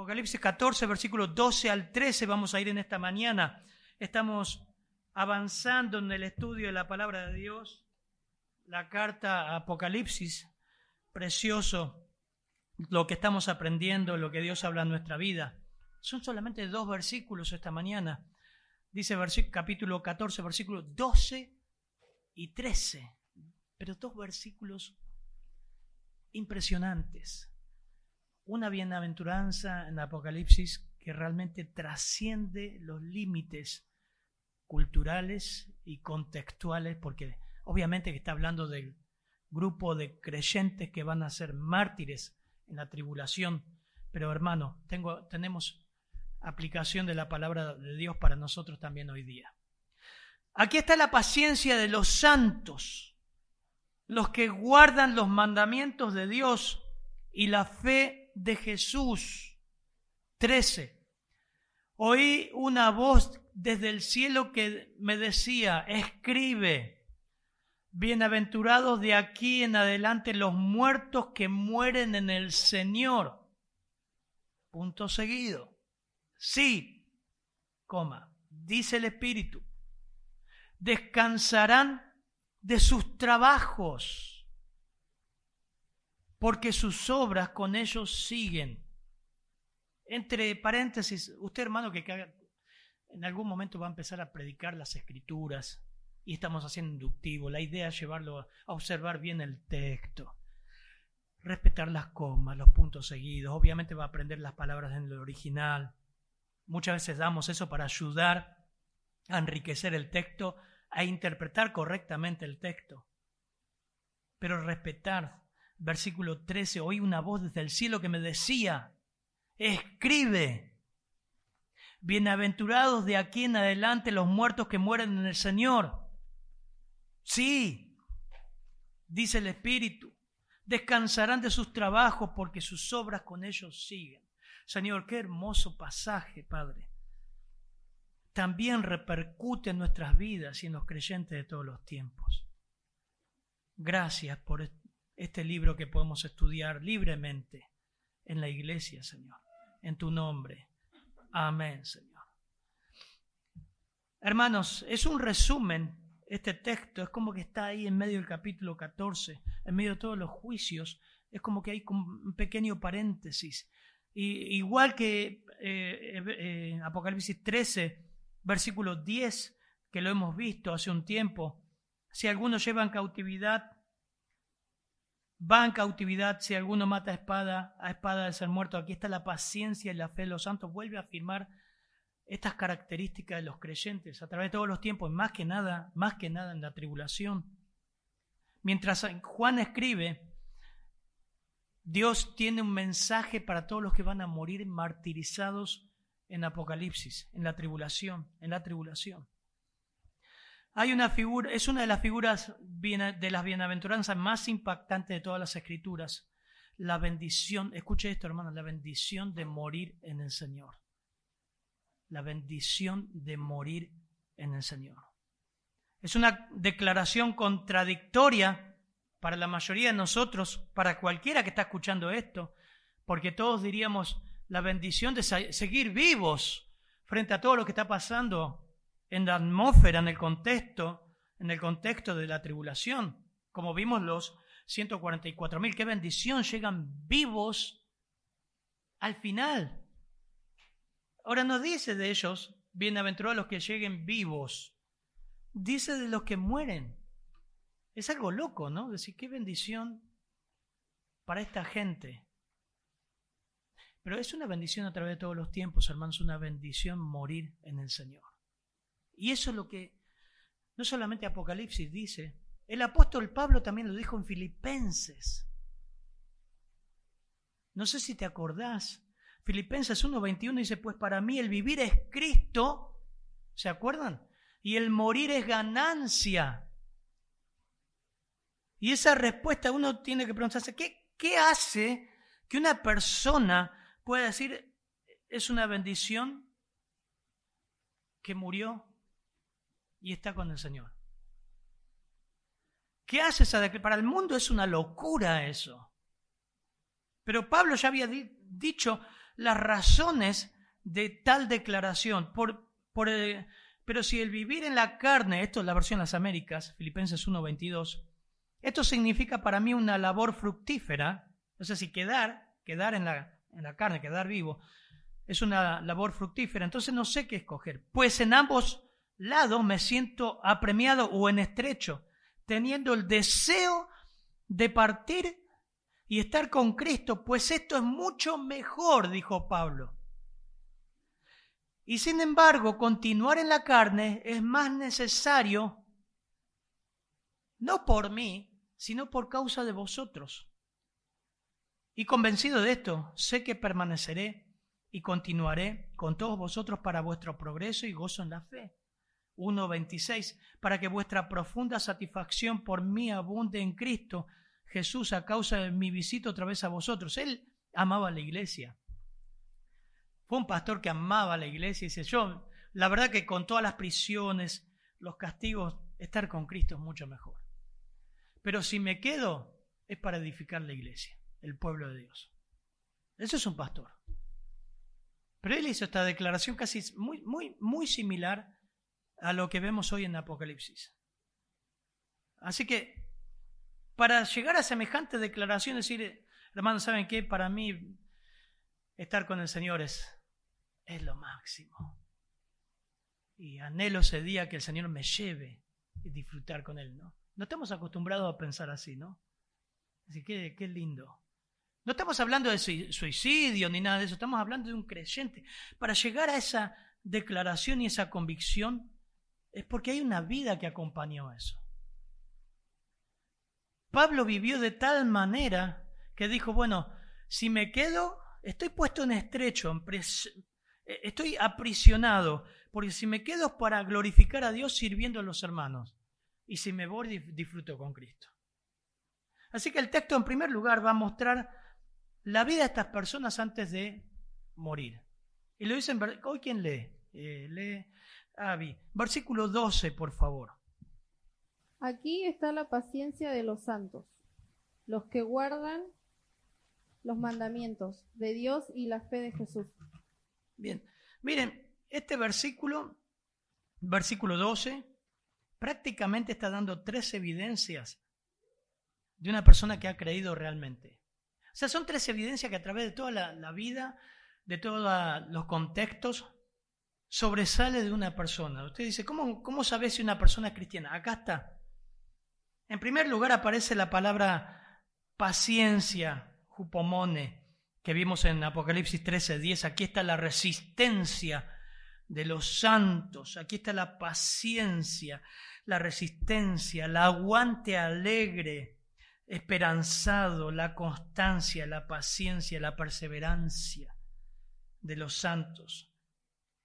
Apocalipsis 14, versículos 12 al 13, vamos a ir en esta mañana. Estamos avanzando en el estudio de la palabra de Dios, la carta Apocalipsis, precioso lo que estamos aprendiendo, lo que Dios habla en nuestra vida. Son solamente dos versículos esta mañana. Dice capítulo 14, versículos 12 y 13, pero dos versículos impresionantes una bienaventuranza en Apocalipsis que realmente trasciende los límites culturales y contextuales, porque obviamente que está hablando del grupo de creyentes que van a ser mártires en la tribulación. Pero hermano, tengo, tenemos aplicación de la palabra de Dios para nosotros también hoy día. Aquí está la paciencia de los santos, los que guardan los mandamientos de Dios y la fe de Jesús. 13. Oí una voz desde el cielo que me decía, escribe, bienaventurados de aquí en adelante los muertos que mueren en el Señor. Punto seguido. Sí, coma, dice el Espíritu, descansarán de sus trabajos porque sus obras con ellos siguen. Entre paréntesis, usted hermano que en algún momento va a empezar a predicar las escrituras y estamos haciendo inductivo, la idea es llevarlo a observar bien el texto, respetar las comas, los puntos seguidos, obviamente va a aprender las palabras en el original. Muchas veces damos eso para ayudar a enriquecer el texto, a interpretar correctamente el texto, pero respetar versículo 13, oí una voz desde el cielo que me decía, escribe, bienaventurados de aquí en adelante los muertos que mueren en el Señor. Sí, dice el Espíritu, descansarán de sus trabajos porque sus obras con ellos siguen. Señor, qué hermoso pasaje, Padre. También repercute en nuestras vidas y en los creyentes de todos los tiempos. Gracias por este libro que podemos estudiar libremente en la iglesia, Señor, en tu nombre. Amén, Señor. Hermanos, es un resumen, este texto, es como que está ahí en medio del capítulo 14, en medio de todos los juicios, es como que hay un pequeño paréntesis. Y, igual que eh, eh, Apocalipsis 13, versículo 10, que lo hemos visto hace un tiempo, si algunos llevan cautividad va en cautividad, si alguno mata a espada, a espada de ser muerto. Aquí está la paciencia y la fe de los santos. Vuelve a afirmar estas características de los creyentes a través de todos los tiempos, más que nada, más que nada en la tribulación. Mientras Juan escribe, Dios tiene un mensaje para todos los que van a morir martirizados en Apocalipsis, en la tribulación, en la tribulación. Hay una figura, es una de las figuras de las bienaventuranzas más impactantes de todas las escrituras. La bendición, escuche esto hermano, la bendición de morir en el Señor. La bendición de morir en el Señor. Es una declaración contradictoria para la mayoría de nosotros, para cualquiera que está escuchando esto, porque todos diríamos la bendición de seguir vivos frente a todo lo que está pasando en la atmósfera, en el contexto, en el contexto de la tribulación. Como vimos los 144 mil, qué bendición, llegan vivos al final. Ahora no dice de ellos, bienaventurados los que lleguen vivos, dice de los que mueren. Es algo loco, ¿no? Decir, qué bendición para esta gente. Pero es una bendición a través de todos los tiempos, hermanos, una bendición morir en el Señor. Y eso es lo que no solamente Apocalipsis dice, el apóstol Pablo también lo dijo en Filipenses. No sé si te acordás Filipenses 1:21 dice, pues para mí el vivir es Cristo, ¿se acuerdan? Y el morir es ganancia. Y esa respuesta uno tiene que preguntarse, ¿qué, qué hace que una persona pueda decir, es una bendición que murió y está con el Señor? ¿Qué hace esa declaración? Para el mundo es una locura eso. Pero Pablo ya había dicho las razones de tal declaración. Por, por, eh, pero si el vivir en la carne, esto es la versión de las Américas, Filipenses 1.22, esto significa para mí una labor fructífera, o sea, si quedar, quedar en la, en la carne, quedar vivo, es una labor fructífera, entonces no sé qué escoger. Pues en ambos lados me siento apremiado o en estrecho, teniendo el deseo de partir y estar con Cristo, pues esto es mucho mejor, dijo Pablo. Y sin embargo, continuar en la carne es más necesario, no por mí, sino por causa de vosotros. Y convencido de esto, sé que permaneceré y continuaré con todos vosotros para vuestro progreso y gozo en la fe. 1.26, para que vuestra profunda satisfacción por mí abunde en Cristo Jesús a causa de mi visita otra vez a vosotros. Él amaba la iglesia. Fue un pastor que amaba la iglesia y dice, yo, la verdad que con todas las prisiones, los castigos, estar con Cristo es mucho mejor. Pero si me quedo, es para edificar la iglesia, el pueblo de Dios. Eso es un pastor. Pero él hizo esta declaración casi muy, muy, muy similar a lo que vemos hoy en Apocalipsis. Así que para llegar a semejante declaración, decir, hermanos, ¿saben qué? Para mí estar con el Señor es, es lo máximo. Y anhelo ese día que el Señor me lleve y disfrutar con Él, ¿no? No estamos acostumbrados a pensar así, ¿no? Así que qué lindo. No estamos hablando de suicidio ni nada de eso, estamos hablando de un creyente. Para llegar a esa declaración y esa convicción es porque hay una vida que acompañó eso. Pablo vivió de tal manera que dijo, bueno, si me quedo, estoy puesto en estrecho, eh, estoy aprisionado, porque si me quedo es para glorificar a Dios sirviendo a los hermanos, y si me voy disfruto con Cristo. Así que el texto en primer lugar va a mostrar la vida de estas personas antes de morir. Y lo dicen, hoy quién lee, eh, lee Avi, versículo 12, por favor. Aquí está la paciencia de los santos, los que guardan los mandamientos de Dios y la fe de Jesús. Bien, miren, este versículo, versículo 12, prácticamente está dando tres evidencias de una persona que ha creído realmente. O sea, son tres evidencias que a través de toda la, vida, de todos los contextos, sobresale de una persona. Usted dice, ¿cómo, cómo si una persona es cristiana? Acá está. En primer lugar aparece la palabra paciencia, jupomone, que vimos en Apocalipsis 13:10. Aquí está la resistencia de los santos, aquí está la paciencia, la resistencia, el aguante alegre, esperanzado, la constancia, la paciencia, la perseverancia de los santos.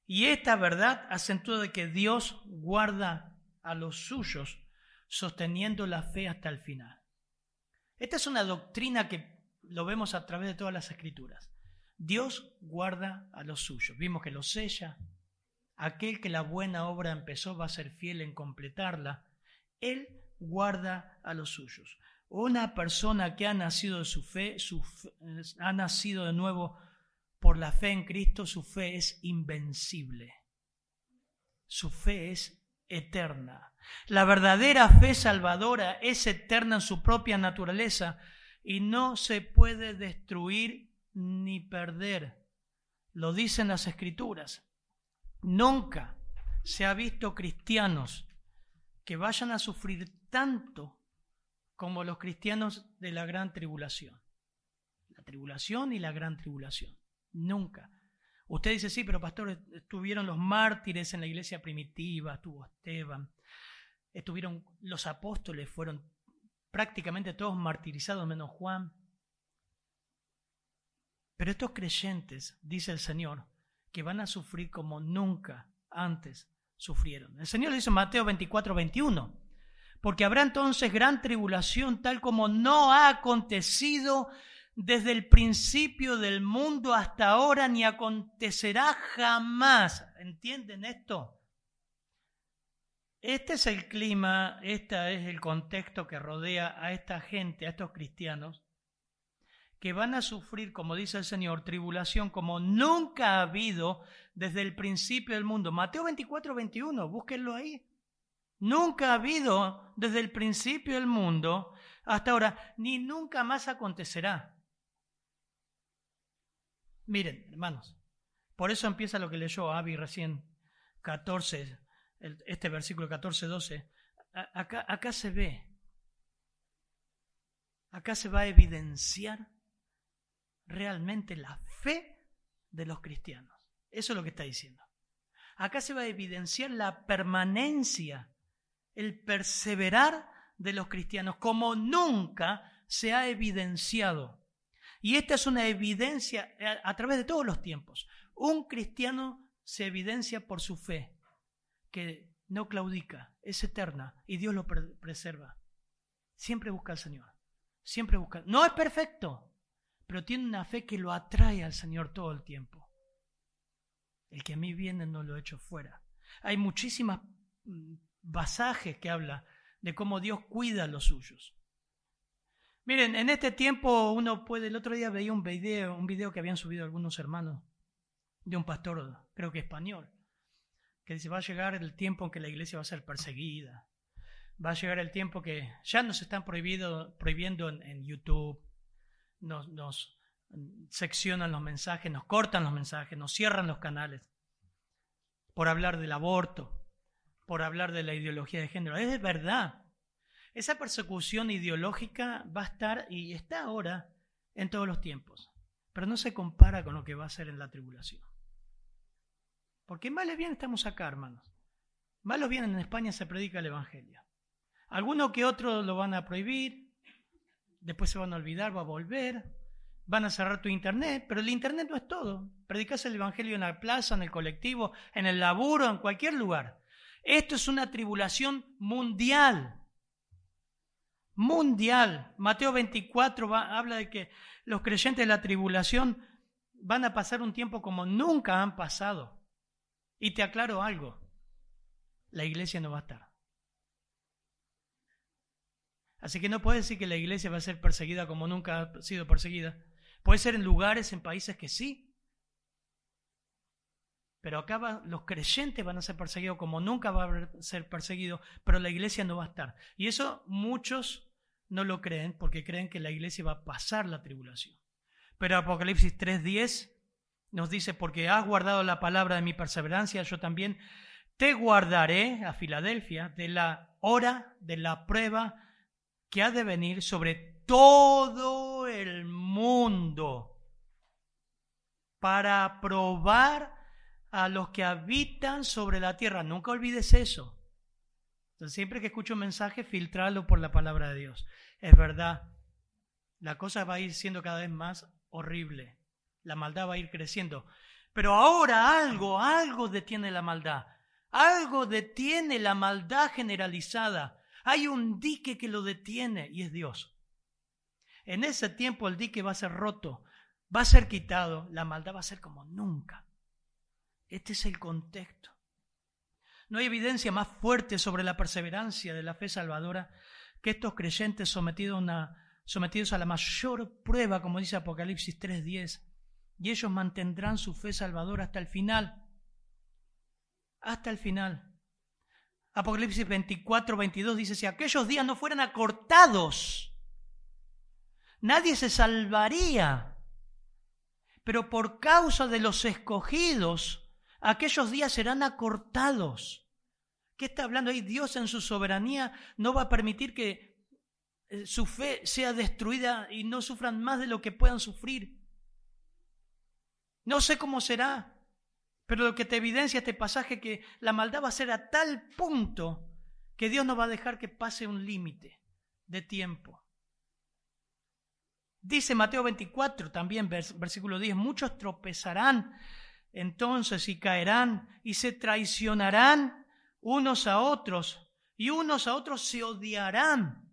Y esta verdad acentúa de que Dios guarda a los suyos sosteniendo la fe hasta el final. Esta es una doctrina que lo vemos a través de todas las escrituras. Dios guarda a los suyos. Vimos que lo sella. Aquel que la buena obra empezó va a ser fiel en completarla. Él guarda a los suyos. Una persona que ha nacido de su fe, su ha nacido de nuevo por la fe en Cristo, su fe es invencible. Su fe es eterna. La verdadera fe salvadora es eterna en su propia naturaleza y no se puede destruir ni perder. Lo dicen las escrituras. Nunca se ha visto cristianos que vayan a sufrir tanto como los cristianos de la gran tribulación. La tribulación y la gran tribulación. Nunca. Usted dice, sí, pero pastor, estuvieron los mártires en la iglesia primitiva, estuvo Esteban, estuvieron los apóstoles, fueron prácticamente todos martirizados menos Juan. Pero estos creyentes, dice el Señor, que van a sufrir como nunca antes sufrieron. El Señor dice en Mateo 24, 21, porque habrá entonces gran tribulación tal como no ha acontecido desde el principio del mundo hasta ahora ni acontecerá jamás. ¿Entienden esto? Este es el clima, este es el contexto que rodea a esta gente, a estos cristianos, que van a sufrir, como dice el Señor, tribulación como nunca ha habido desde el principio del mundo. Mateo 24, 21, búsquenlo ahí. Nunca ha habido desde el principio del mundo hasta ahora, ni nunca más acontecerá. Miren, hermanos, por eso empieza lo que leyó Avi recién, 14, este versículo 14, 12. Acá, acá se ve, acá se va a evidenciar realmente la fe de los cristianos. Eso es lo que está diciendo. Acá se va a evidenciar la permanencia, el perseverar de los cristianos, como nunca se ha evidenciado y esta es una evidencia eh, a, través de todos los tiempos. Un cristiano se evidencia por su fe, que no claudica, es eterna y Dios lo preserva. Siempre busca al Señor. Siempre busca. No es perfecto, pero tiene una fe que lo atrae al Señor todo el tiempo. El que a mí viene no lo echo fuera. Hay muchísimas mm, pasajes que habla de cómo Dios cuida a los suyos. Miren, en este tiempo uno puede, el otro día veía un video, un video que habían subido algunos hermanos de un pastor, creo que español, que dice, va a llegar el tiempo en que la iglesia va a ser perseguida, va a llegar el tiempo que ya nos están prohibido, prohibiendo en, YouTube, nos, nos seccionan los mensajes, nos cortan los mensajes, nos cierran los canales por hablar del aborto, por hablar de la ideología de género. Es verdad, esa persecución ideológica va a estar y está ahora en todos los tiempos, pero no se compara con lo que va a ser en la tribulación. Porque mal o bien estamos acá, hermanos. Mal o bien en España se predica el Evangelio. Algunos que otros lo van a prohibir, después se van a olvidar, va a volver, van a cerrar tu internet, pero el internet no es todo. Predicas el Evangelio en la plaza, en el colectivo, en el laburo, en cualquier lugar. Esto es una tribulación mundial mundial. Mateo 24 habla de que los creyentes de la tribulación van a pasar un tiempo como nunca han pasado. Y te aclaro algo, la iglesia no va a estar. Así que no puedes decir que la iglesia va a ser perseguida como nunca ha sido perseguida. Puede ser en lugares, en países que sí. Pero acá los creyentes van a ser perseguidos como nunca va a ser perseguido, pero la iglesia no va a estar. Y eso muchos no lo creen porque creen que la iglesia va a pasar la tribulación. Pero Apocalipsis 3:10 nos dice, porque has guardado la palabra de mi perseverancia, yo también te guardaré a Filadelfia de la hora de la prueba que ha de venir sobre todo el mundo para probar a los que habitan sobre la tierra. Nunca olvides eso. Entonces, siempre que escucho un mensaje, filtrarlo por la palabra de Dios. Es verdad, la cosa va a ir siendo cada vez más horrible. La maldad va a ir creciendo. Pero ahora algo, algo detiene la maldad. Algo detiene la maldad generalizada. Hay un dique que lo detiene y es Dios. En ese tiempo el dique va a ser roto, va a ser quitado, la maldad va a ser como nunca. Este es el contexto. No hay evidencia más fuerte sobre la perseverancia de la fe salvadora que estos creyentes sometidos a, la mayor prueba, como dice Apocalipsis 3.10, y ellos mantendrán su fe salvadora hasta el final. Hasta el final. Apocalipsis 24, 22 dice, si aquellos días no fueran acortados, nadie se salvaría. Pero por causa de los escogidos, aquellos días serán acortados. ¿Qué está hablando ahí? Dios en su soberanía no va a permitir que eh, su fe sea destruida y no sufran más de lo que puedan sufrir. No sé cómo será, pero lo que te evidencia este pasaje es que la maldad va a ser a tal punto que Dios no va a dejar que pase un límite de tiempo. Dice Mateo 24 también, versículo 10, muchos tropezarán entonces y caerán y se traicionarán unos a otros y unos a otros se odiarán.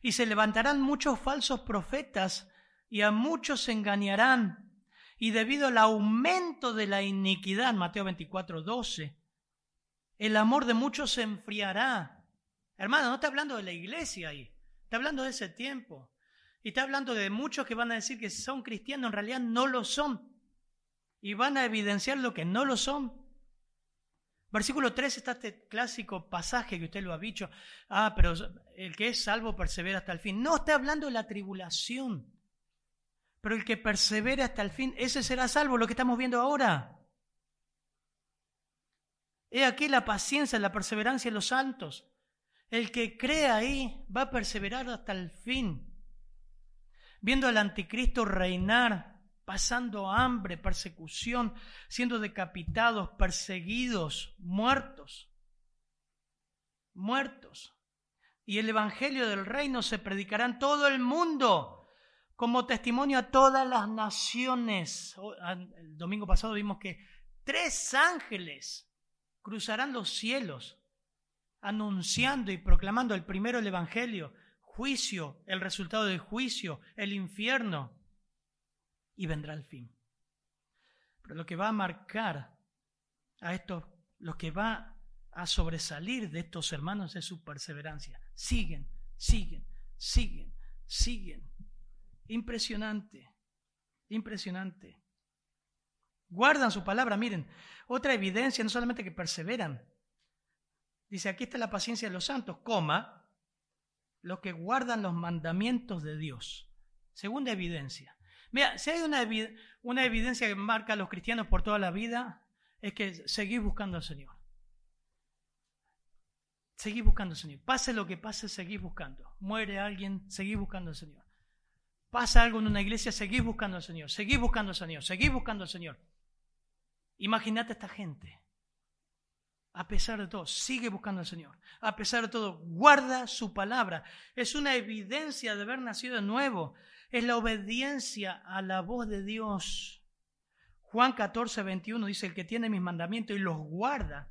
Y se levantarán muchos falsos profetas y a muchos se engañarán. Y debido al aumento de la iniquidad, Mateo 24, 12, el amor de muchos se enfriará. Hermano, no está hablando de la iglesia ahí, está hablando de ese tiempo. Y está hablando de muchos que van a decir que son cristianos, en realidad no lo son. Y van a evidenciar lo que no lo son. Versículo 3 está este clásico pasaje que usted lo ha dicho. Ah, pero el que es salvo persevera hasta el fin. No está hablando de la tribulación. Pero el que persevera hasta el fin, ese será salvo, lo que estamos viendo ahora. He aquí la paciencia, la perseverancia de los santos. El que cree ahí va a perseverar hasta el fin. Viendo al anticristo reinar, pasando hambre, persecución, siendo decapitados, perseguidos, muertos. Muertos. Y el evangelio del reino se predicará en todo el mundo como testimonio a todas las naciones. El domingo pasado vimos que tres ángeles cruzarán los cielos anunciando y proclamando el primero el Evangelio, juicio, el resultado del juicio, el infierno, y vendrá el fin. Pero lo que va a marcar a estos, lo que va a sobresalir de estos hermanos es su perseverancia. Siguen, siguen, siguen, siguen. Impresionante, impresionante. Guardan su palabra, miren, otra evidencia, no solamente que perseveran. Dice, aquí está la paciencia de los santos, coma, los que guardan los mandamientos de Dios. Segunda evidencia. Mira, si hay una, una evidencia que marca a los cristianos por toda la vida, es que seguís buscando al Señor. Seguís buscando al Señor. Pase lo que pase, seguís buscando. Muere alguien, seguís buscando al Señor. Pasa algo en una iglesia, seguís buscando al Señor. Seguís buscando al Señor. Seguís buscando al Señor. Imagínate a esta gente. A pesar de todo, sigue buscando al Señor. A pesar de todo, guarda su palabra. Es una evidencia de haber nacido de nuevo. Es la obediencia a la voz de Dios. Juan 14, 21 dice, el que tiene mis mandamientos y los guarda,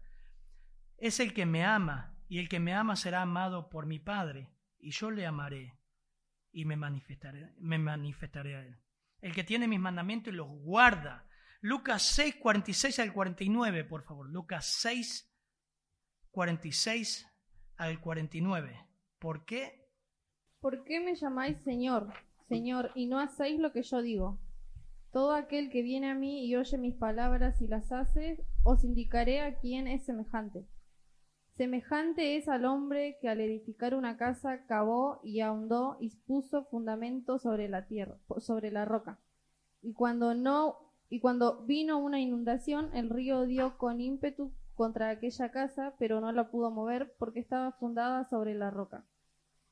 es el que me ama. Y el que me ama será amado por mi Padre. Y yo le amaré y me manifestaré, me manifestaré a él. El que tiene mis mandamientos y los guarda Lucas 6, 46 al 49, por favor. Lucas 6, 46 al 49. ¿Por qué? ¿Por qué me llamáis Señor, Señor, y no hacéis lo que yo digo? Todo aquel que viene a mí y oye mis palabras y las hace, os indicaré a quién es semejante. Semejante es al hombre que al edificar una casa cavó y ahondó y puso fundamento sobre la tierra, sobre la roca. Y cuando no y cuando vino una inundación, el río dio con ímpetu contra aquella casa, pero no la pudo mover porque estaba fundada sobre la roca.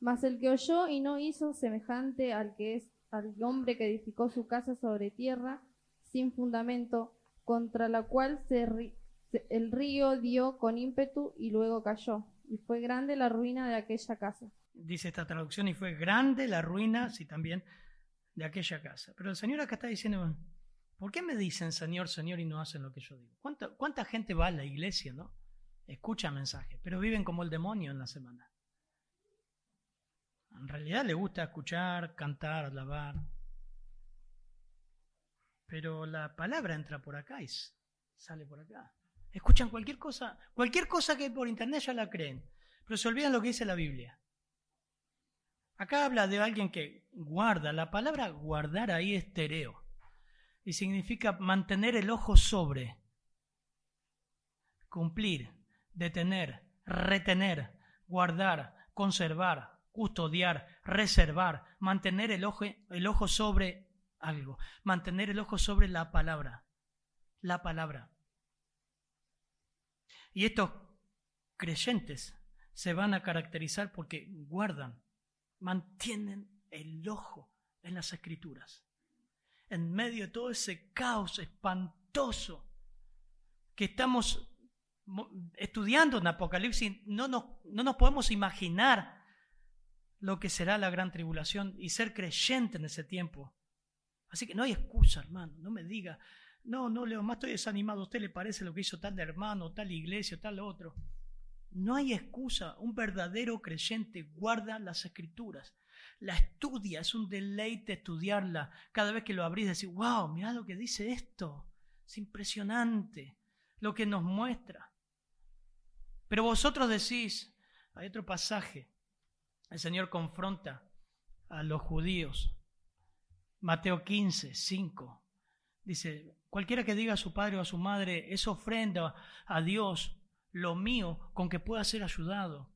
Mas el que oyó y no hizo semejante al que es al hombre que edificó su casa sobre tierra sin fundamento, contra la cual el río dio con ímpetu y luego cayó, y fue grande la ruina de aquella casa. Dice esta traducción, y fue grande la ruina, sí, también, de aquella casa. Pero el Señor acá está diciendo, ¿Por qué me dicen Señor, Señor y no hacen lo que yo digo? ¿Cuánta, cuánta gente va a la iglesia, no? Escucha mensajes, pero viven como el demonio en la semana. En realidad le gusta escuchar, cantar, alabar. Pero la palabra entra por acá y sale por acá. Escuchan cualquier cosa, cualquier cosa que por internet ya la creen, pero se olvidan lo que dice la Biblia. Acá habla de alguien que guarda. La palabra guardar ahí es tereo y significa mantener el ojo sobre, cumplir, detener, retener, guardar, conservar, custodiar, reservar, mantener el ojo, el ojo sobre algo, mantener el ojo sobre la palabra, la palabra. Y estos creyentes se van a caracterizar porque guardan, mantienen el ojo en las escrituras en medio de todo ese caos espantoso que estamos estudiando en Apocalipsis, no nos, no nos podemos imaginar lo que será la gran tribulación y ser creyente en ese tiempo. Así que no hay excusa, hermano, no me diga, no, no, Leo, más estoy desanimado, ¿a usted le parece lo que hizo tal hermano, tal iglesia, tal otro? No hay excusa, un verdadero creyente guarda las escrituras, la estudia, es un deleite estudiarla. Cada vez que lo abrís decís, wow, mira lo que dice esto, es impresionante lo que nos muestra. Pero vosotros decís, hay otro pasaje, el Señor confronta a los judíos. Mateo 15, 5. Dice, cualquiera que diga a su padre o a su madre, es ofrenda a Dios lo mío con que pueda ser ayudado.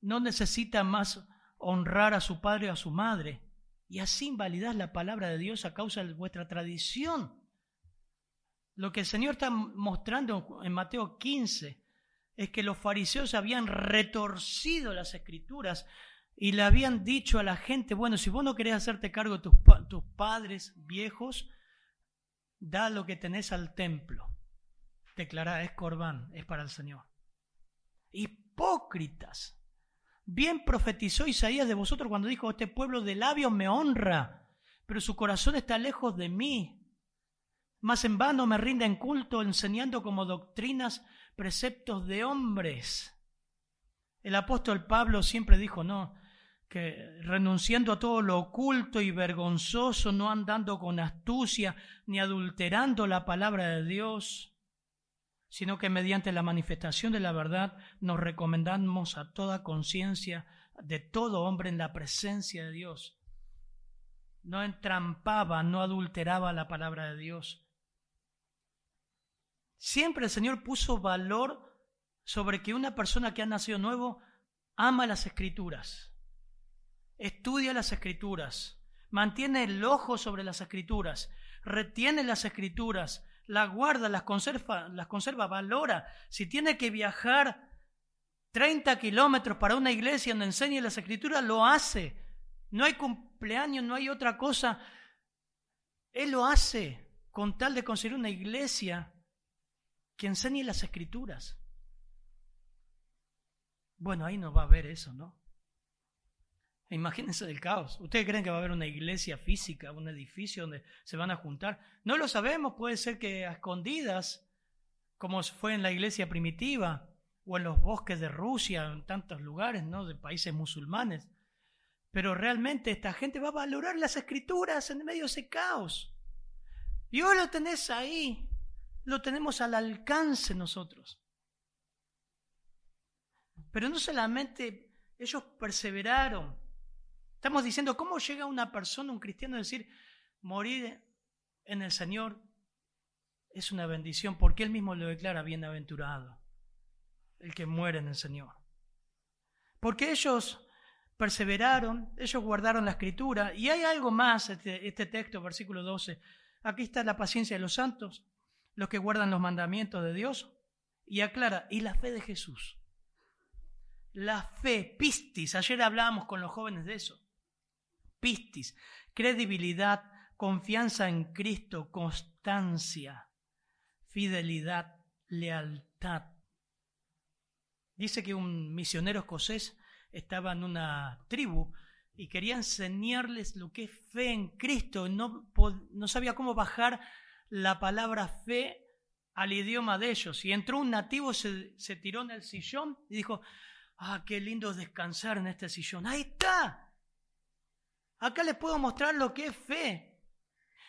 No necesita más honrar a su padre o a su madre. Y así invalidar la palabra de Dios a causa de vuestra tradición. Lo que el Señor está mostrando en Mateo 15 es que los fariseos habían retorcido las escrituras y le habían dicho a la gente, bueno, si vos no querés hacerte cargo de tus, padres viejos, da lo que tenés al templo. Declará, es corbán, es para el Señor. Hipócritas. Bien profetizó Isaías de vosotros cuando dijo, este pueblo de labios me honra, pero su corazón está lejos de mí. Más en vano me rinden culto enseñando como doctrinas preceptos de hombres. El apóstol Pablo siempre dijo, no, que renunciando a todo lo oculto y vergonzoso, no andando con astucia ni adulterando la palabra de Dios, sino que mediante la manifestación de la verdad nos recomendamos a toda conciencia de todo hombre en la presencia de Dios. No entrampaba, no adulteraba la palabra de Dios. Siempre el Señor puso valor sobre que una persona que ha nacido nuevo ama las escrituras, estudia las escrituras, mantiene el ojo sobre las escrituras, retiene las escrituras, las guarda, las conserva, las conserva, valora. Si tiene que viajar 30 kilómetros para una iglesia donde enseñe las escrituras, lo hace. No hay cumpleaños, no hay otra cosa. Él lo hace con tal de conseguir una iglesia que enseñe las escrituras. Bueno, ahí no va a haber eso, ¿no? Imagínense el caos. ¿Ustedes creen que va a haber una iglesia física, un edificio donde se van a juntar? No lo sabemos, puede ser que a escondidas, como fue en la iglesia primitiva o en los bosques de Rusia, en tantos lugares, ¿no? De países musulmanes. Pero realmente esta gente va a valorar las escrituras en medio de ese caos. Y hoy lo tenés ahí, lo tenemos al alcance nosotros. Pero no solamente ellos perseveraron. Estamos diciendo, ¿cómo llega una persona, un cristiano, a decir, morir en el Señor es una bendición? Porque Él mismo lo declara bienaventurado, el que muere en el Señor. Porque ellos perseveraron, ellos guardaron la escritura. Y hay algo más, este, este texto, versículo 12. Aquí está la paciencia de los santos los que guardan los mandamientos de Dios. Y aclara, y la fe de Jesús. La fe, pistis, ayer hablábamos con los jóvenes de eso. Pistis, credibilidad, confianza en Cristo, constancia, fidelidad, lealtad. Dice que un misionero escocés estaba en una tribu y quería enseñarles lo que es fe en Cristo. No, no sabía cómo bajar la palabra fe al idioma de ellos. Y entró un nativo, se, tiró en el sillón y dijo, ah, qué lindo descansar en este sillón. Ahí está. Acá les puedo mostrar lo que es fe.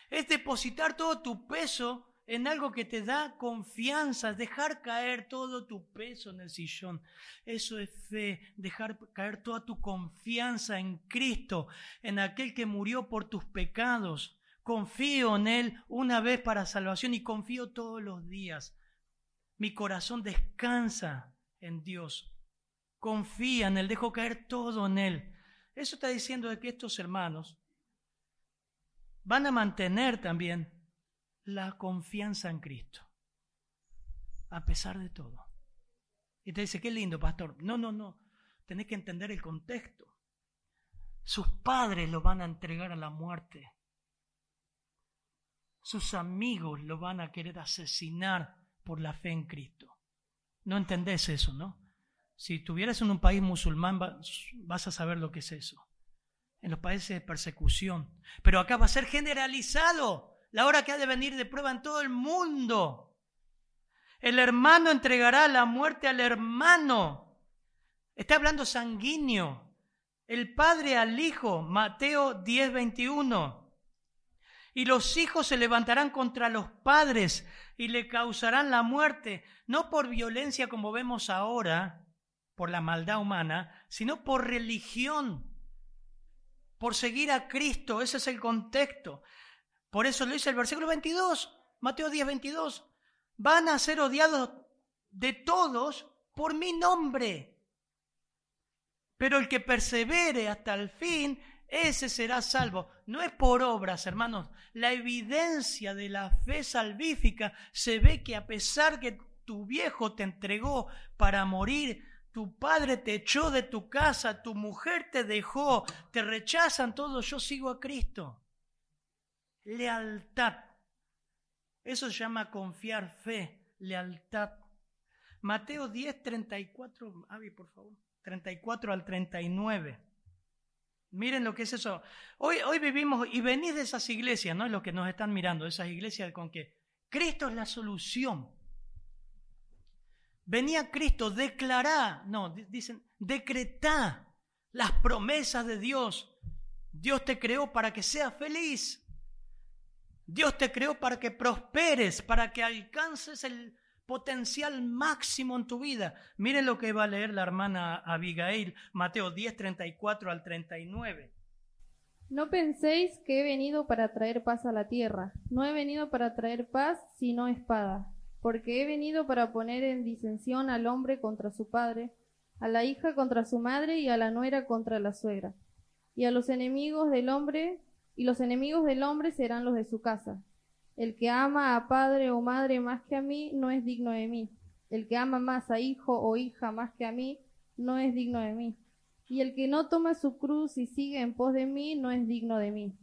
Es depositar todo tu peso en algo que te da confianza, dejar caer todo tu peso en el sillón. Eso es fe, dejar caer toda tu confianza en Cristo, en aquel que murió por tus pecados, Confío en Él una vez para salvación y confío todos los días. Mi corazón descansa en Dios. Confía en Él, dejo caer todo en Él. Eso está diciendo de que estos hermanos van a mantener también la confianza en Cristo, a pesar de todo. Y te dice, qué lindo, pastor. No, no, no. Tenés que entender el contexto. Sus padres lo van a entregar a la muerte sus amigos lo van a querer asesinar por la fe en Cristo. No entendés eso, ¿no? Si estuvieras en un país musulmán vas a saber lo que es eso. En los países de persecución. Pero acá va a ser generalizado. La hora que ha de venir de prueba en todo el mundo. El hermano entregará la muerte al hermano. Está hablando sanguíneo. El padre al hijo. Mateo 10, 21. Y los hijos se levantarán contra los padres y le causarán la muerte, no por violencia como vemos ahora, por la maldad humana, sino por religión, por seguir a Cristo. Ese es el contexto. Por eso lo dice el versículo 22, Mateo 10, 22. Van a ser odiados de todos por mi nombre. Pero el que persevere hasta el fin, ese será salvo. No es por obras, hermanos. La evidencia de la fe salvífica se ve que a pesar que tu viejo te entregó para morir, tu padre te echó de tu casa, tu mujer te dejó, te rechazan todos, yo sigo a Cristo. Lealtad. Eso se llama confiar fe, lealtad. Mateo 10, 34, Avi, por favor, 34 al 39. Miren lo que es eso. Hoy, hoy vivimos y venís de esas iglesias, ¿no? Los que nos están mirando, esas iglesias con que Cristo es la solución. Venía Cristo, declará, no, dicen, decretá las promesas de Dios. Dios te creó para que seas feliz. Dios te creó para que prosperes, para que alcances el, potencial máximo en tu vida. Miren lo que va a leer la hermana Abigail, Mateo 10, 34 al 39. No penséis que he venido para traer paz a la tierra. No he venido para traer paz, sino espada. Porque he venido para poner en disensión al hombre contra su padre, a la hija contra su madre y a la nuera contra la suegra. Y a los enemigos del hombre, y los enemigos del hombre serán los de su casa. El que ama a padre o madre más que a mí no es digno de mí. El que ama más a hijo o hija más que a mí no es digno de mí. Y el que no toma su cruz y sigue en pos de mí no es digno de mí.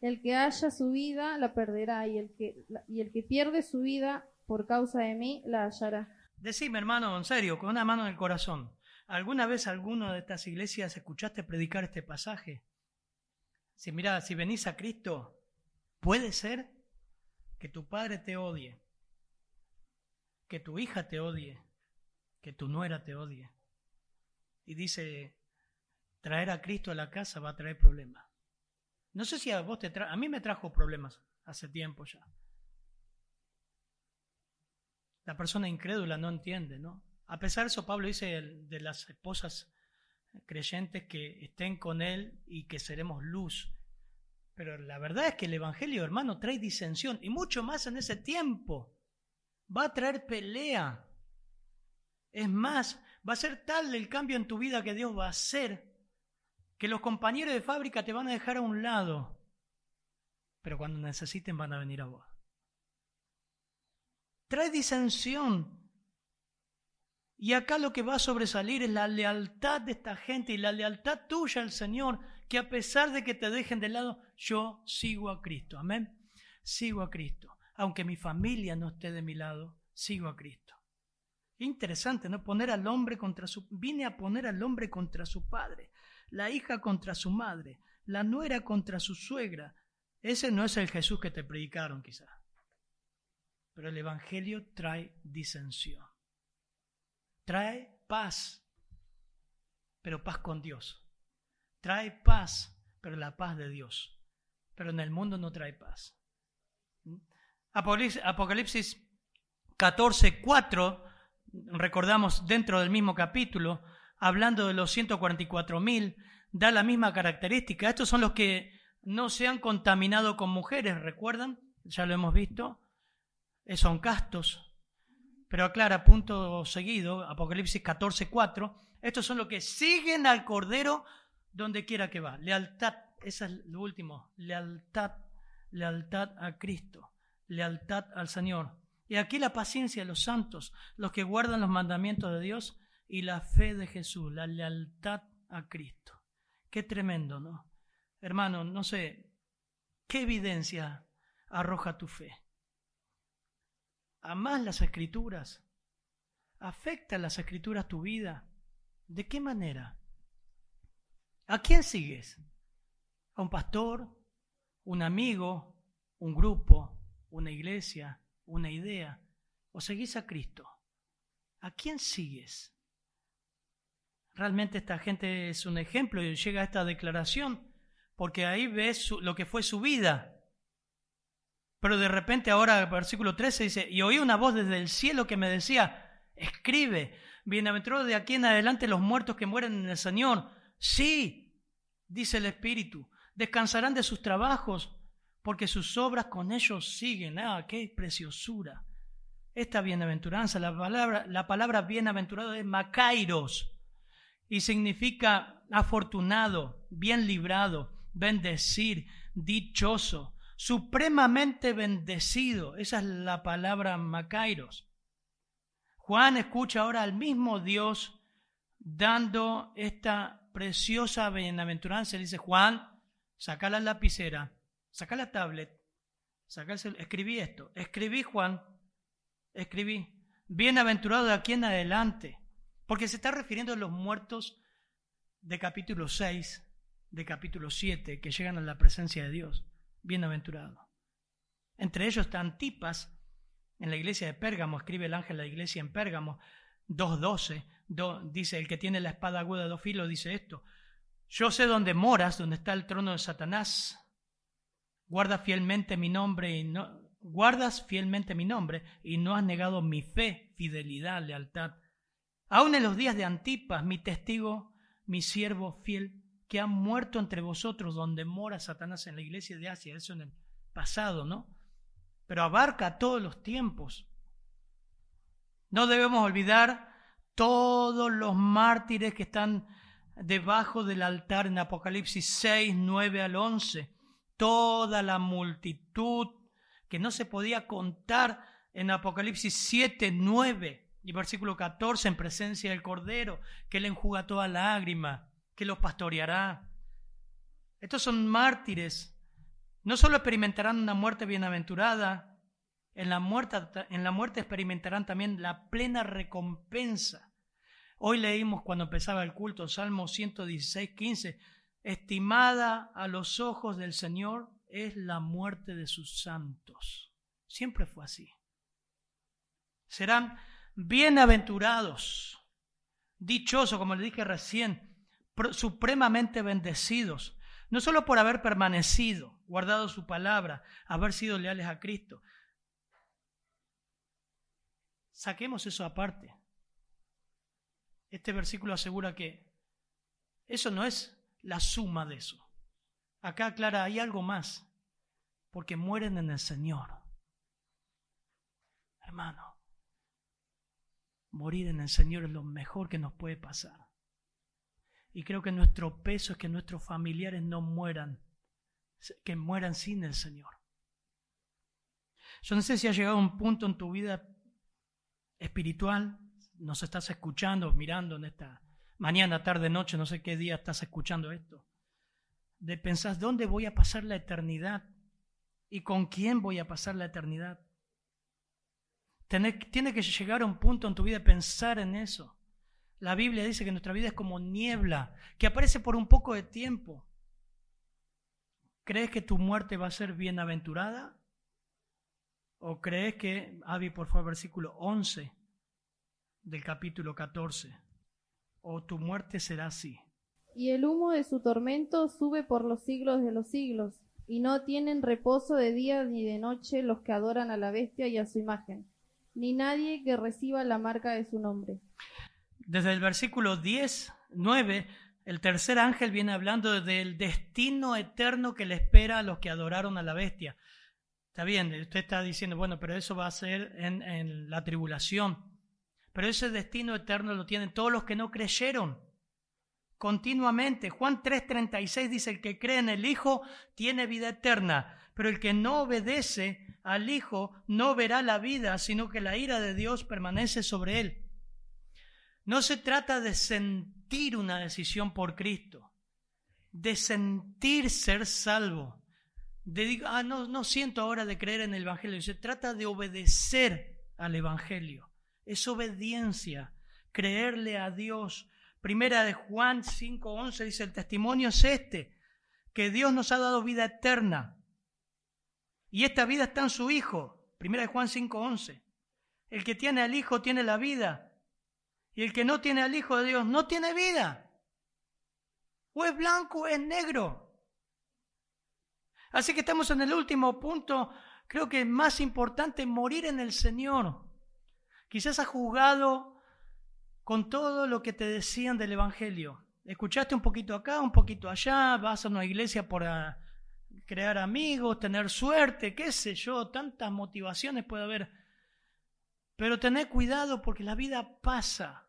El que haya su vida la perderá y el que, y el que pierde su vida por causa de mí la hallará. Decime, hermano, en serio, con una mano en el corazón, ¿alguna vez alguno de estas iglesias escuchaste predicar este pasaje? Si mira, si venís a Cristo, ¿puede ser que tu padre te odie, que tu hija te odie, que tu nuera te odie. Y dice, traer a Cristo a la casa va a traer problemas. No sé si a vos te trajo, a mí me trajo problemas hace tiempo ya. La persona incrédula no entiende, ¿no? A pesar de eso, Pablo dice de las esposas creyentes que estén con él y que seremos luz. Pero la verdad es que el Evangelio, hermano, trae disensión y mucho más en ese tiempo. Va a traer pelea. Es más, va a ser tal el cambio en tu vida que Dios va a hacer que los compañeros de fábrica te van a dejar a un lado. Pero cuando necesiten van a venir a vos. Trae disensión. Y acá lo que va a sobresalir es la lealtad de esta gente y la lealtad tuya al Señor que a pesar de que te dejen de lado, yo sigo a Cristo. Amén. Sigo a Cristo. Aunque mi familia no esté de mi lado, sigo a Cristo. Interesante, ¿no? Poner al hombre contra su... Vine a poner al hombre contra su padre, la hija contra su madre, la nuera contra su suegra. Ese no es el Jesús que te predicaron quizás. Pero el Evangelio trae disensión. Trae paz, pero paz con Dios. Trae paz, pero la paz de Dios. Pero en el mundo no trae paz. Apocalipsis 14, 4, recordamos dentro del mismo capítulo, hablando de los 144 mil, da la misma característica. Estos son los que no se han contaminado con mujeres, ¿recuerdan? Ya lo hemos visto. Eh, son castos. Pero aclara, punto seguido, Apocalipsis 14, 4, estos son los que siguen al Cordero donde quiera que va. Lealtad, esa es lo último, lealtad, lealtad a Cristo, lealtad al Señor. Y aquí la paciencia de los santos, los que guardan los mandamientos de Dios y la fe de Jesús, la lealtad a Cristo. Qué tremendo, ¿no? Hermano, no sé, ¿qué evidencia arroja tu fe? ¿Amás las escrituras? ¿Afecta las escrituras tu vida? ¿De qué manera? ¿A quién sigues? ¿A un pastor? ¿Un amigo? ¿Un grupo? ¿Una iglesia? ¿Una idea? ¿O seguís a Cristo? ¿A quién sigues? Realmente esta gente es un ejemplo y llega a esta declaración porque ahí ves lo que fue su vida. Pero de repente ahora, versículo 13 dice, y oí una voz desde el cielo que me decía, escribe, bienaventurados de aquí en adelante los muertos que mueren en el Señor. Sí, dice el Espíritu, descansarán de sus trabajos, porque sus obras con ellos siguen. Ah, qué preciosura. Esta bienaventuranza, la palabra, la palabra bienaventurado es Macairos y significa afortunado, bien librado, bendecir, dichoso, supremamente bendecido. Esa es la palabra Macairos. Juan escucha ahora al mismo Dios dando esta preciosa bienaventuranza. Le dice, Juan, saca la lapicera, saca la tablet, saca escribí esto. Escribí, Juan, escribí. Bienaventurado de aquí en adelante. Porque se está refiriendo a los muertos de capítulo 6, de capítulo 7, que llegan a la presencia de Dios. Bienaventurado. Entre ellos está Antipas, en la iglesia de Pérgamo, escribe el ángel de la iglesia en Pérgamo, 2.12, dice, el que tiene la espada aguda de dos filos, dice esto, yo sé dónde moras, donde está el trono de Satanás, guarda fielmente mi nombre y no, guardas fielmente mi nombre y no has negado mi fe, fidelidad, lealtad. Aún en los días de Antipas, mi testigo, mi siervo fiel, que ha muerto entre vosotros donde mora Satanás en la iglesia de Asia, eso en el pasado, ¿no? Pero abarca todos los tiempos. No debemos olvidar todos los mártires que están debajo del altar en Apocalipsis 6, 9 al 11. Toda la multitud que no se podía contar en Apocalipsis 7, 9 y versículo 14 en presencia del Cordero, que le enjuga toda lágrima que los pastoreará. Estos son mártires. No solo experimentarán una muerte bienaventurada, en la muerte, en la muerte experimentarán también la plena recompensa. Hoy leímos cuando empezaba el culto, Salmo 116, 15, estimada a los ojos del Señor es la muerte de sus santos. Siempre fue así. Serán bienaventurados, dichosos, como le dije recién, supremamente bendecidos, no solo por haber permanecido, guardado su palabra, haber sido leales a Cristo. Saquemos eso aparte. Este versículo asegura que eso no es la suma de eso. Acá aclara, hay algo más, porque mueren en el Señor. Hermano, morir en el Señor es lo mejor que nos puede pasar. Y creo que nuestro peso es que nuestros familiares no mueran, que mueran sin el Señor. Yo no sé si ha llegado un punto en tu vida espiritual, nos estás escuchando, mirando en esta mañana, tarde, noche, no sé qué día estás escuchando esto, de pensar, ¿dónde voy a pasar la eternidad? ¿Y con quién voy a pasar la eternidad? Tiene que llegar a un punto en tu vida pensar en eso. La Biblia dice que nuestra vida es como niebla, que aparece por un poco de tiempo. ¿Crees que tu muerte va a ser bienaventurada? ¿O crees que, Avi, por favor, versículo 11 del capítulo 14, o tu muerte será así? Y el humo de su tormento sube por los siglos de los siglos, y no tienen reposo de día ni de noche los que adoran a la bestia y a su imagen, ni nadie que reciba la marca de su nombre desde el versículo 10, 9, el tercer ángel viene hablando del destino eterno que le espera a los que adoraron a la bestia. Está bien, usted está diciendo, bueno, pero eso va a ser en, en la tribulación. Pero ese destino eterno lo tienen todos los que no creyeron continuamente. Juan 3:36 dice, el que cree en el Hijo tiene vida eterna, pero el que no obedece al Hijo no verá la vida, sino que la ira de Dios permanece sobre él. No se trata de sentir una decisión por Cristo, de sentir ser salvo, de decir, ah, no, no siento ahora de creer en el Evangelio. Se trata de obedecer al Evangelio. Es obediencia, creerle a Dios, Primera de Juan 5:11 dice, el testimonio es este, que Dios nos ha dado vida eterna. Y esta vida está en su Hijo. Primera de Juan 5:11. El que tiene al Hijo tiene la vida. Y el que no tiene al Hijo de Dios no tiene vida. O es blanco o es negro. Así que estamos en el último punto, creo que es más importante, morir en el Señor. Quizás has jugado con todo lo que te decían del Evangelio. Escuchaste un poquito acá, un poquito allá, vas a una iglesia por ah, crear amigos, tener suerte, qué sé yo, tantas motivaciones puede haber. Pero tened cuidado porque la vida pasa.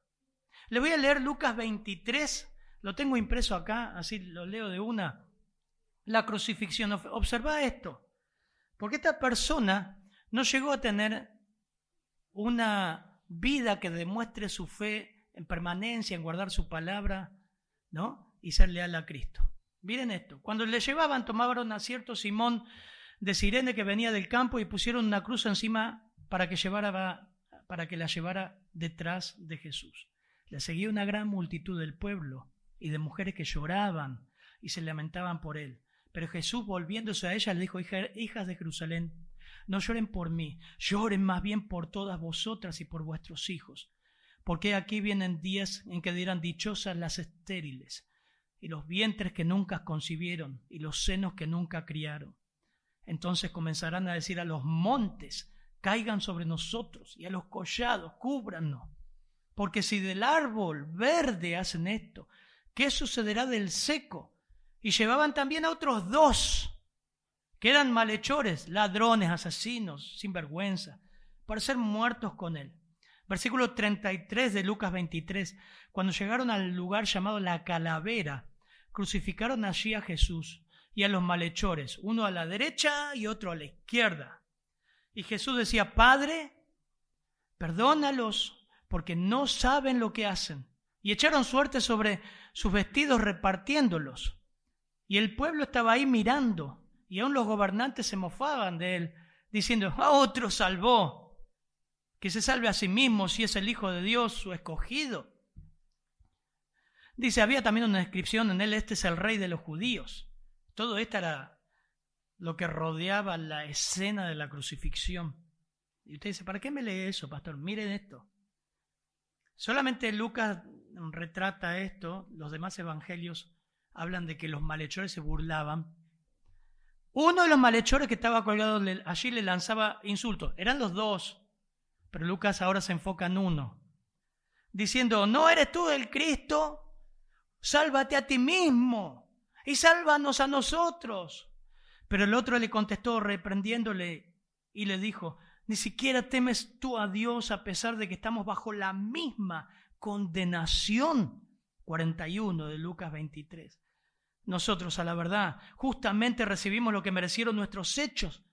Le voy a leer Lucas 23, lo tengo impreso acá, así lo leo de una la crucifixión. Observa esto, porque esta persona no llegó a tener una vida que demuestre su fe en permanencia, en guardar su palabra, ¿no? Y ser leal a Cristo. Miren esto, cuando le llevaban, tomaron a cierto Simón de Sirene que venía del campo y pusieron una cruz encima para que, llevara, para que la llevara detrás de Jesús. Le seguía una gran multitud del pueblo y de mujeres que lloraban y se lamentaban por él. Pero Jesús, volviéndose a ella, le dijo, hijas de Jerusalén, no lloren por mí, lloren más bien por todas vosotras y por vuestros hijos, porque aquí vienen días en que dirán dichosas las estériles, y los vientres que nunca concibieron, y los senos que nunca criaron. Entonces comenzarán a decir a los montes, caigan sobre nosotros, y a los collados, cúbranos. Porque si del árbol verde hacen esto, ¿qué sucederá del seco? Y llevaban también a otros dos, que eran malhechores, ladrones, asesinos, sinvergüenza, para ser muertos con él. Versículo 33 de Lucas 23. Cuando llegaron al lugar llamado la calavera, crucificaron allí a Jesús y a los malhechores, uno a la derecha y otro a la izquierda. Y Jesús decía, Padre, perdónalos, porque no saben lo que hacen. Y echaron suerte sobre sus vestidos repartiéndolos. Y el pueblo estaba ahí mirando, y aún los gobernantes se mofaban de él, diciendo, a otro salvó, que se salve a sí mismo si es el Hijo de Dios, su escogido. Dice, había también una descripción en él, este es el rey de los judíos. Todo esto era lo que rodeaba la escena de la crucifixión. Y usted dice, ¿para qué me lee eso, pastor? Miren esto. Solamente Lucas retrata esto, los demás evangelios hablan de que los malhechores se burlaban. Uno de los malhechores que estaba colgado allí le lanzaba insultos. Eran los dos, pero Lucas ahora se enfoca en uno, diciendo, ¿no eres tú el Cristo? Sálvate a ti mismo y sálvanos a nosotros. Pero el otro le contestó reprendiéndole y le dijo, ni siquiera temes tú a Dios a pesar de que estamos bajo la misma condenación. 41 de Lucas 23. Nosotros, a la verdad, justamente recibimos lo que merecieron nuestros hechos,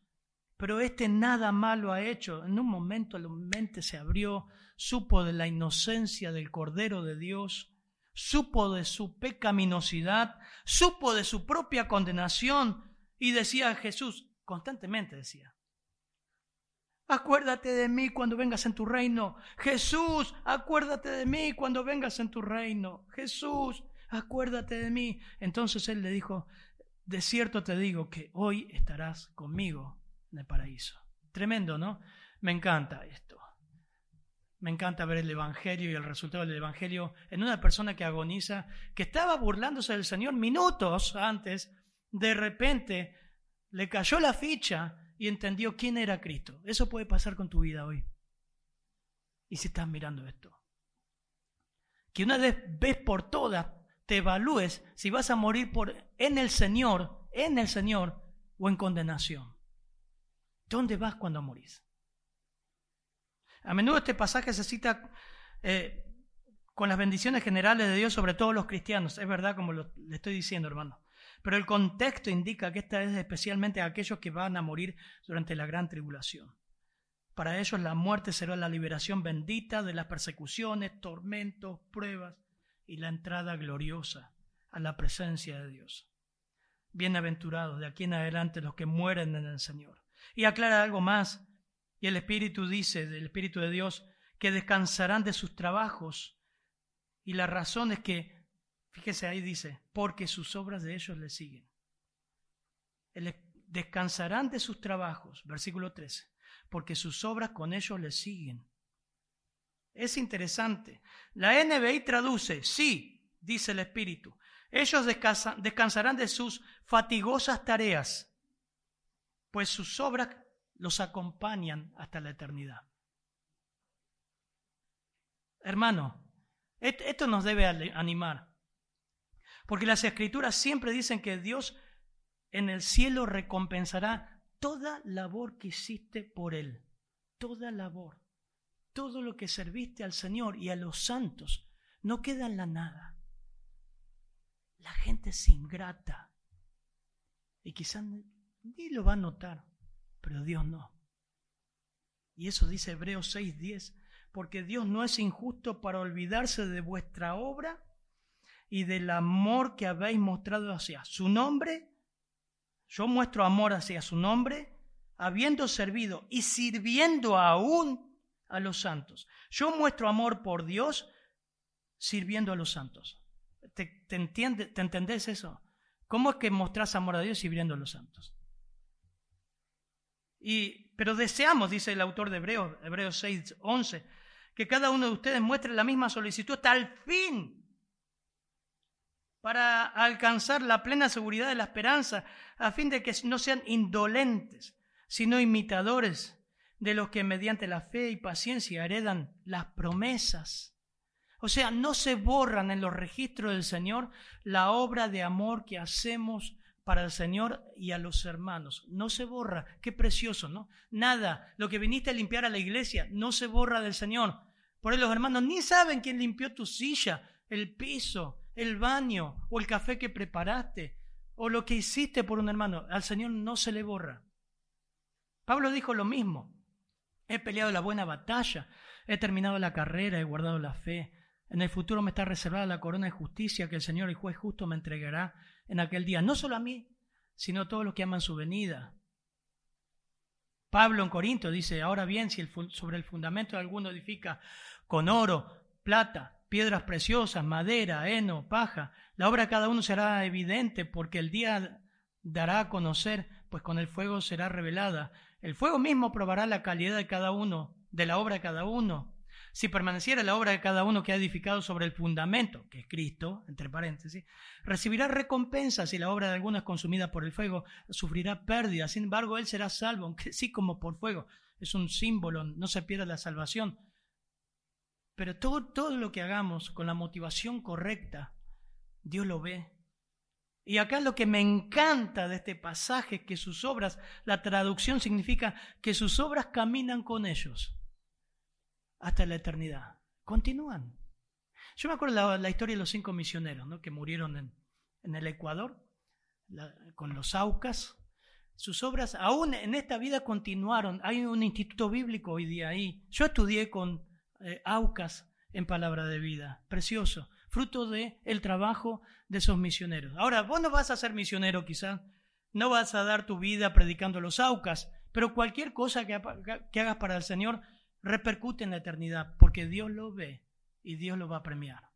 pero este nada malo ha hecho. En un momento la mente se abrió, supo de la inocencia del Cordero de Dios, supo de su pecaminosidad, supo de su propia condenación y decía a Jesús, constantemente decía, Acuérdate de mí cuando vengas en tu reino. Jesús, acuérdate de mí cuando vengas en tu reino. Jesús, acuérdate de mí. Entonces él le dijo, de cierto te digo que hoy estarás conmigo en el paraíso. Tremendo, ¿no? Me encanta esto. Me encanta ver el Evangelio y el resultado del Evangelio en una persona que agoniza, que estaba burlándose del Señor minutos antes, de repente le cayó la ficha y entendió quién era Cristo. Eso puede pasar con tu vida hoy. Y si estás mirando esto. Que una vez por todas te evalúes si vas a morir por, en el Señor, en el Señor o en condenación. ¿Dónde vas cuando morís? A menudo este pasaje se cita eh, con las bendiciones generales de Dios sobre todos los cristianos. Es verdad como le estoy diciendo, hermano. Pero el contexto indica que esta es especialmente aquellos que van a morir durante la gran tribulación. Para ellos la muerte será la liberación bendita de las persecuciones, tormentos, pruebas y la entrada gloriosa a la presencia de Dios. Bienaventurados de aquí en adelante los que mueren en el Señor. Y aclara algo más. Y el Espíritu dice, del Espíritu de Dios, que descansarán de sus trabajos Y la razón es que, fíjese ahí dice, porque sus obras de ellos le siguen. Descansarán de sus trabajos, versículo 13, porque sus obras con ellos le siguen. Es interesante. La NBI traduce, sí, dice el Espíritu. Ellos descansarán de sus fatigosas tareas, pues sus obras los acompañan hasta la eternidad. Hermano, esto nos debe animar, porque las escrituras siempre dicen que Dios en el cielo recompensará toda labor que hiciste por Él, toda labor todo lo que serviste al Señor y a los santos no queda en la nada. La gente es ingrata. Y quizás ni lo va a notar, pero Dios no. Y eso dice Hebreos 6:10, porque Dios no es injusto para olvidarse de vuestra obra y del amor que habéis mostrado hacia su nombre. Yo muestro amor hacia su nombre, habiendo servido y sirviendo aún a los santos. Yo muestro amor por Dios sirviendo a los santos. ¿Te, entiende, ¿Te entendés eso? ¿Cómo es que mostrás amor a Dios sirviendo a los santos? Y, pero deseamos, dice el autor de Hebreos, Hebreos 6, 11, que cada uno de ustedes muestre la misma solicitud hasta el fin para alcanzar la plena seguridad de la esperanza, a fin de que no sean indolentes, sino imitadores de los que mediante la fe y paciencia heredan las promesas. O sea, no se borran en los registros del Señor la obra de amor que hacemos para el Señor y a los hermanos. No se borra. Qué precioso, ¿no? Nada. Lo que viniste a limpiar a la iglesia no se borra del Señor. Por eso los hermanos ni saben quién limpió tu silla, el piso, el baño o el café que preparaste o lo que hiciste por un hermano. Al Señor no se le borra. Pablo dijo lo mismo. He peleado la buena batalla, he terminado la carrera, he guardado la fe. En el futuro me está reservada la corona de justicia que el Señor, y juez justo, me entregará en aquel día, no solo a mí, sino a todos los que aman su venida. Pablo en Corinto dice, ahora bien, si el, sobre el fundamento de alguno edifica con oro, plata, piedras preciosas, madera, heno, paja, la obra de cada uno será evidente porque el día dará a conocer, pues con el fuego será revelada, el fuego mismo probará la calidad de cada uno, de la obra de cada uno. Si permaneciera la obra de cada uno que ha edificado sobre el fundamento, que es Cristo, entre paréntesis, recibirá recompensa si la obra de alguno es consumida por el fuego, sufrirá pérdida. Sin embargo, él será salvo, aunque sí como por fuego. Es un símbolo, no se pierda la salvación. Pero todo, todo lo que hagamos con la motivación correcta, Dios lo ve y acá lo que me encanta de este pasaje es que sus obras, la traducción significa que sus obras caminan con ellos hasta la eternidad. Continúan. Yo me acuerdo la, la historia de los cinco misioneros ¿no? que murieron en, en el Ecuador con los Aucas. Sus obras aún en esta vida continuaron. Hay un instituto bíblico hoy día ahí. Yo estudié con eh, Aucas en Palabra de Vida. Precioso fruto de trabajo de esos misioneros. Ahora, vos no vas a ser misionero quizá, no vas a dar tu vida predicando los aucas, pero cualquier cosa que, que hagas para el Señor repercute en la eternidad, porque Dios lo ve y Dios lo va a premiar.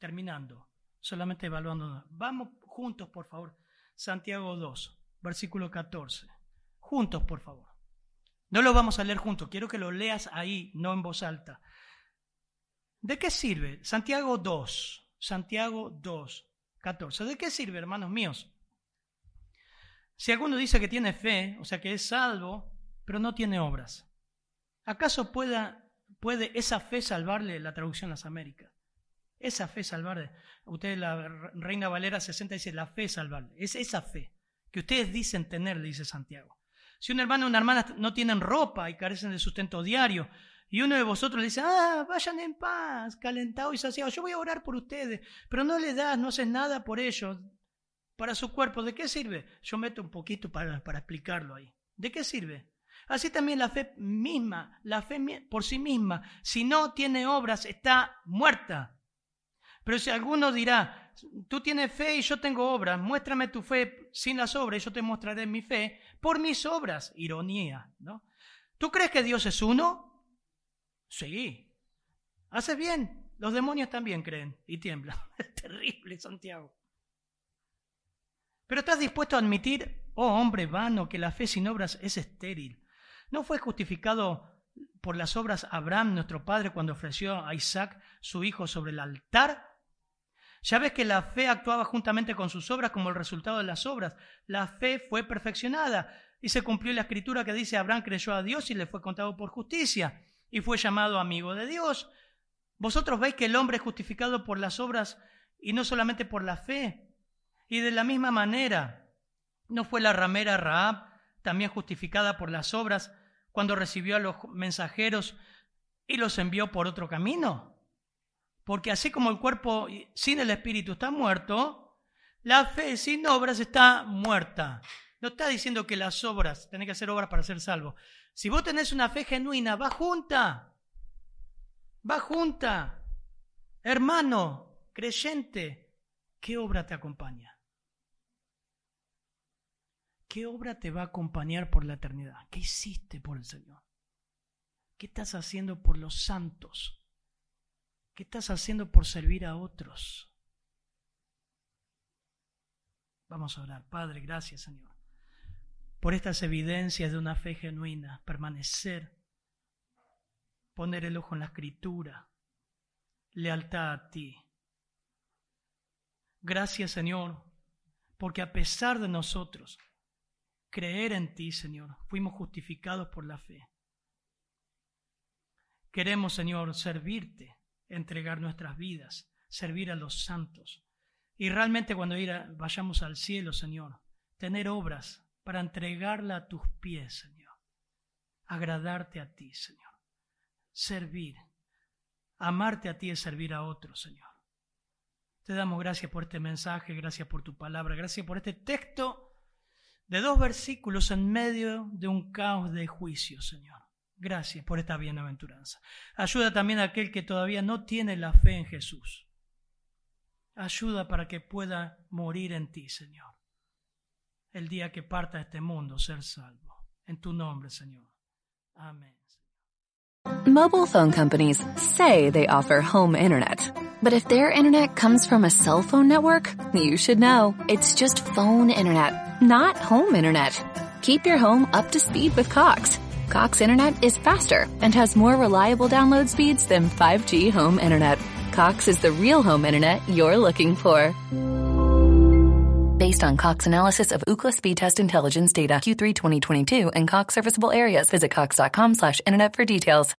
Terminando, solamente evaluando. Vamos juntos, por favor. Santiago 2, versículo 14. Juntos, por favor. No lo vamos a leer juntos, quiero que lo leas ahí, no en voz alta. ¿De qué sirve? Santiago 2, Santiago 2, 14. ¿De qué sirve, hermanos míos? Si alguno dice que tiene fe, o sea que es salvo, pero no tiene obras, ¿acaso puede esa fe salvarle la traducción a las Américas? Esa fe salvarle. Usted, la Reina Valera 60 dice, la fe salvarle. Es esa fe que ustedes dicen tener, dice Santiago. Si un hermano o una hermana no tienen ropa y carecen de sustento diario, y uno de vosotros le dice, ah, vayan en paz, calentado y saciado, yo voy a orar por ustedes, pero no le das, no haces nada por ellos, para su cuerpo, ¿de qué sirve? Yo meto un poquito para, para explicarlo ahí. ¿De qué sirve? Así también la fe misma, la fe por sí misma, si no tiene obras, está muerta. Pero si alguno dirá, tú tienes fe y yo tengo obras, muéstrame tu fe sin las obras y yo te mostraré mi fe por mis obras. Ironía, ¿no? ¿Tú crees que Dios es uno? Sí. Hace bien. Los demonios también creen y tiemblan. Es terrible, Santiago. Pero estás dispuesto a admitir, oh hombre vano, que la fe sin obras es estéril. ¿No fue justificado por las obras Abraham, nuestro padre, cuando ofreció a Isaac, su hijo, sobre el altar? Ya ves que la fe actuaba juntamente con sus obras como el resultado de las obras. La fe fue perfeccionada y se cumplió la escritura que dice Abraham creyó a Dios y le fue contado por justicia y fue llamado amigo de Dios. Vosotros veis que el hombre es justificado por las obras y no solamente por la fe. Y de la misma manera, ¿no fue la ramera Raab también justificada por las obras cuando recibió a los mensajeros y los envió por otro camino? Porque así como el cuerpo sin el espíritu está muerto, la fe sin obras está muerta. No está diciendo que las obras, tenés que hacer obras para ser salvo. Si vos tenés una fe genuina, va junta. Va junta. Hermano, creyente, ¿qué obra te acompaña? ¿Qué obra te va a acompañar por la eternidad? ¿Qué hiciste por el Señor? ¿Qué estás haciendo por los santos? ¿Qué estás haciendo por servir a otros? Vamos a orar. Padre, gracias Señor por estas evidencias de una fe genuina, permanecer, poner el ojo en la escritura, lealtad a ti. Gracias Señor, porque a pesar de nosotros, creer en ti, Señor, fuimos justificados por la fe. Queremos, Señor, servirte entregar nuestras vidas, servir a los santos. Y realmente cuando vayamos al cielo, Señor, tener obras para entregarla a tus pies, Señor. Agradarte a ti, Señor. Servir. Amarte a ti es servir a otros, Señor. Te damos gracias por este mensaje, gracias por tu palabra, gracias por este texto de dos versículos en medio de un caos de juicio, Señor. Gracias por esta bienaventuranza. Ayuda también a aquel que todavía no tiene la fe en Jesús. Ayuda para que pueda morir en ti, Señor. El día que parta este mundo, ser salvo. En tu nombre, Señor. Amén. Mobile phone companies say they offer home internet. But if their internet comes from a cell phone network, you should know. It's just phone internet, not home internet. Keep your home up to speed with Cox. Cox Internet is faster and has more reliable download speeds than 5G home internet. Cox is the real home internet you're looking for. Based on Cox analysis of Ookla speed test intelligence data Q3 2022 and Cox serviceable areas, visit cox.com slash internet for details.